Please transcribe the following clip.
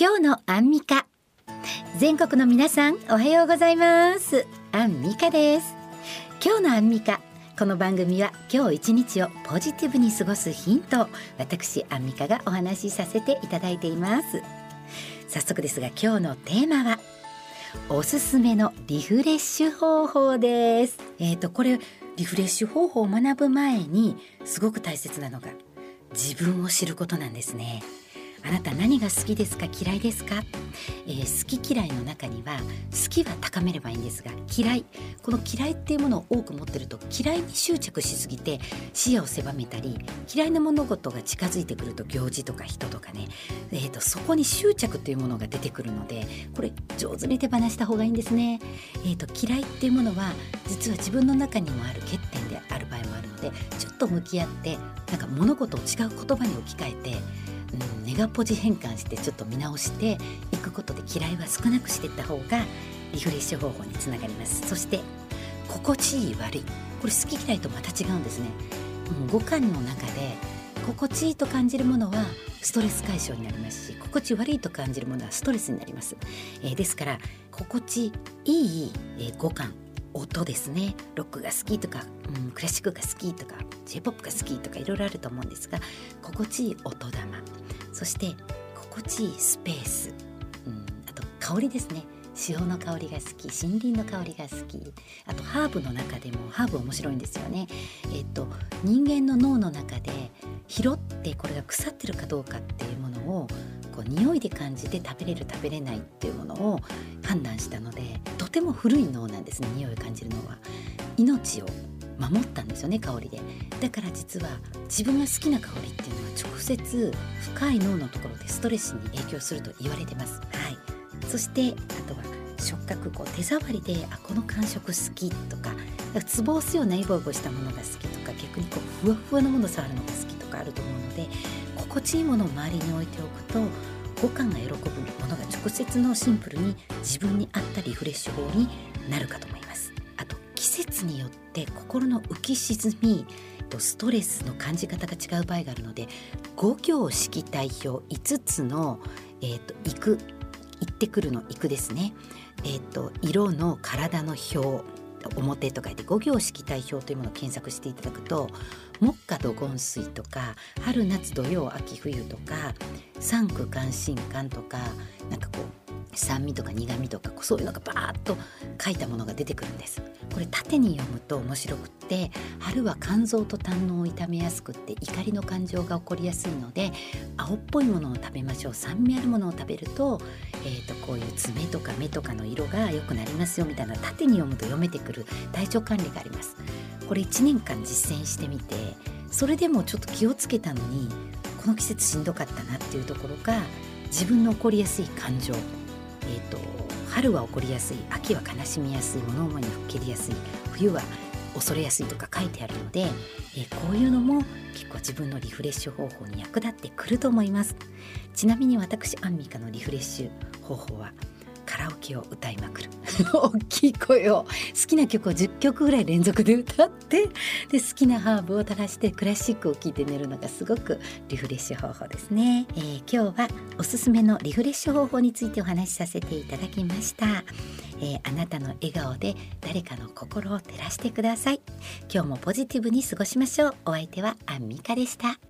今日のアンミカ。全国の皆さんおはようございます。アンミカです。今日のアンミカこの番組は今日一日をポジティブに過ごすヒントを私アンミカがお話しさせていただいています。早速ですが今日のテーマはおすすめのリフレッシュ方法です。えっ、ー、とこれリフレッシュ方法を学ぶ前にすごく大切なのが自分を知ることなんですね。あなた何が好きですか？嫌いですか、えー、好き嫌いの中には好きは高めればいいんですが嫌い。この嫌いっていうものを多く持ってると嫌いに執着しすぎて視野を狭めたり嫌いな物事が近づいてくると行事とか人とかね、えーと、そこに執着というものが出てくるのでこれ上手に手放した方がいいんですね。えーと、と嫌いっていうものは実は自分の中にもある欠点である場合もあるのでちょっと向き合ってなんか物事を違う言葉に置き換えてうん、ネガポジ変換してちょっと見直していくことで嫌いは少なくしていった方がリフレッシュ方法につながります。そして心地いい悪い。これ好き嫌いとまた違うんですね、うん、五感の中で心地いいと感じるものはストレス解消になりますし心地悪いと感じるものはストレスになります、えー、ですから心地いい、えー、五感。音ですね。ロックが好きとか、うん、クラシックが好きとか j p o p が好きとかいろいろあると思うんですが心地いい音玉。そして心地いいスペース、うん、あと香りですね。潮の香りが好き森林の香りが好き。あとハーブの中でもハーブ面白いんですよね。えっと人間の脳の中で拾ってこれが腐ってるかどうかっていうものをこう匂いで感じて食べれる食べれないっていうものを判断したのでとても古い脳なんですね匂いを感じるのは。命を守ったんですよね香りで。だから実は自分が好きな香りっていうのは直接深い脳のところでストレスに影響すると言われてます。はい。そしてあとは触覚こう手触りであこの感触好きとかツボを押すようなイボイボしたものが好きとか逆にこうふわふわのもの触るのが好きとかあると思うので心地いいものを周りに置いておくと五感が喜ぶものが直接のシンプルに自分に合ったリフレッシュ法になるかと思います。あと季節によって心の浮き沈みストレスの感じ方が違う場合があるので五行式代表5つの、えーと、行く行ってくるの行くですね、えーと色の体の表表と書いて五行式代表というものを検索していただくと木下土金水とか春夏土曜秋冬とか三区関心感とかなんかこう酸味とか苦味とかそういうのがバーッと書いたものが出てくるんです。これ縦に読むと面白くって春は肝臓と胆のを痛めやすくって怒りの感情が起こりやすいので青っぽいものを食べましょう。酸味あるものを食べると,、えーと、こういう爪とか目とかの色が良くなりますよみたいな縦に読むと読めてくる体調管理があります。これ1年間実践してみてそれでもちょっと気をつけたのにこの季節しんどかったなっていうところが自分の起こりやすい感情。えーと、春は起こりやすい秋は悲しみやすい物思いに吹っ切りやすい冬は恐れやすいとか書いてあるので、え、こういうのも結構自分のリフレッシュ方法に役立ってくると思います。ちなみに私アンミカのリフレッシュ方法はカラオケを歌いまくる。大きい声を好きな曲を10曲ぐらい連続で歌ってで好きなハーブを垂らしてクラシックを聴いて寝るのがすごくリフレッシュ方法ですね、えー、今日はおすすめのリフレッシュ方法についてお話しさせていただきました、えー、あなたの笑顔で誰かの心を照らしてください。今日もポジティブに過ごしましょう。お相手はアンミカでした。